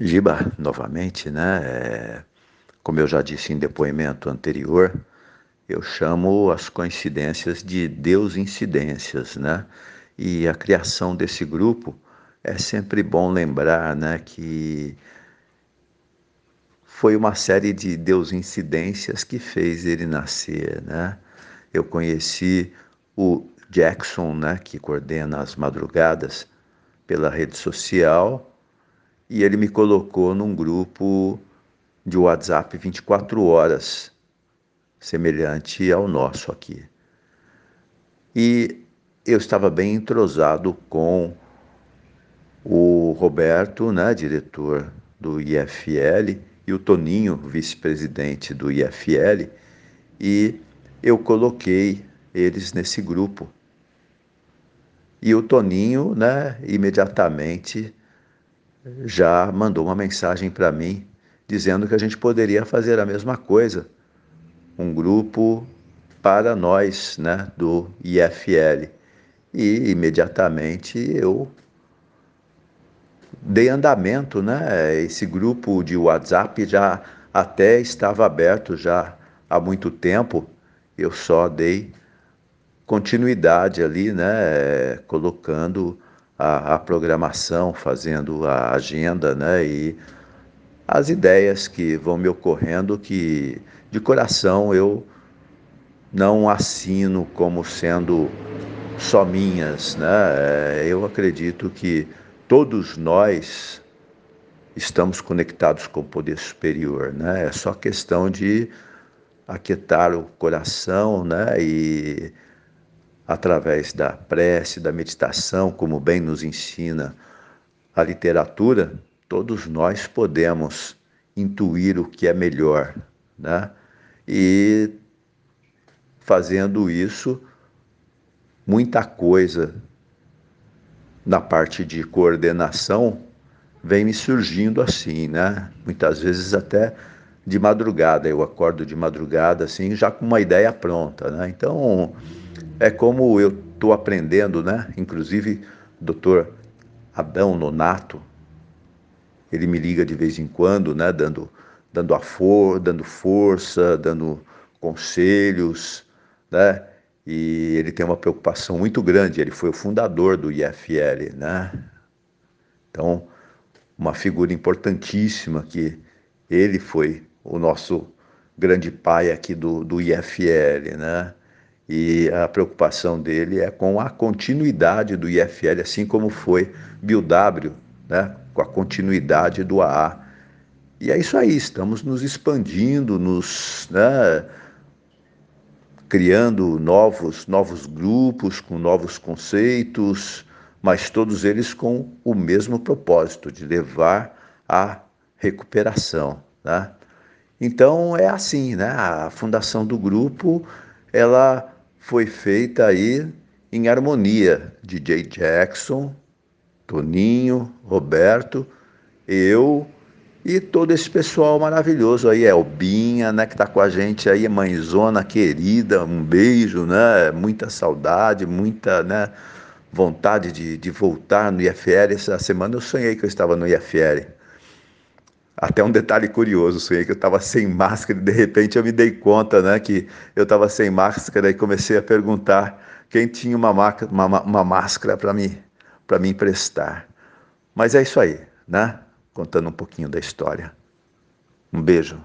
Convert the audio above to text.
Giba, novamente, né? É, como eu já disse em depoimento anterior, eu chamo as coincidências de Deus incidências, né? E a criação desse grupo é sempre bom lembrar, né, que foi uma série de Deus incidências que fez ele nascer, né? Eu conheci o Jackson, né, que coordena as madrugadas pela rede social, e ele me colocou num grupo de WhatsApp 24 horas, semelhante ao nosso aqui. E eu estava bem entrosado com o Roberto, né, diretor do IFL, e o Toninho, vice-presidente do IFL, e eu coloquei eles nesse grupo. E o Toninho, né, imediatamente já mandou uma mensagem para mim dizendo que a gente poderia fazer a mesma coisa, um grupo para nós, né, do IFL. E imediatamente eu dei andamento, né? Esse grupo de WhatsApp já até estava aberto já há muito tempo. Eu só dei continuidade ali, né? Colocando a, a programação, fazendo a agenda, né? E as ideias que vão me ocorrendo que de coração eu não assino como sendo só minhas, né? É, eu acredito que todos nós estamos conectados com o poder superior, né? É só questão de aquietar o coração, né? E através da prece, da meditação, como bem nos ensina a literatura, todos nós podemos intuir o que é melhor, né? E fazendo isso, muita coisa na parte de coordenação vem me surgindo assim, né? Muitas vezes até de madrugada, eu acordo de madrugada assim, já com uma ideia pronta, né? Então, é como eu estou aprendendo, né? Inclusive, doutor Adão Nonato, ele me liga de vez em quando, né? Dando, dando, a for, dando força, dando conselhos, né? E ele tem uma preocupação muito grande. Ele foi o fundador do IFL, né? Então, uma figura importantíssima que ele foi o nosso grande pai aqui do, do IFL, né? E a preocupação dele é com a continuidade do IFL, assim como foi BioW, né? com a continuidade do AA. E é isso aí, estamos nos expandindo, nos né? criando novos, novos grupos, com novos conceitos, mas todos eles com o mesmo propósito, de levar à recuperação. Né? Então é assim, né? a fundação do grupo ela foi feita aí em harmonia. DJ Jackson, Toninho, Roberto, eu e todo esse pessoal maravilhoso aí, Elbinha, né, que está com a gente aí, mãezona querida, um beijo, né, muita saudade, muita, né, vontade de, de voltar no IFL. Essa semana eu sonhei que eu estava no IFL. Até um detalhe curioso, sonhei que eu estava sem máscara e de repente eu me dei conta né, que eu estava sem máscara e comecei a perguntar quem tinha uma, uma, uma máscara para me, me emprestar. Mas é isso aí, né? Contando um pouquinho da história. Um beijo.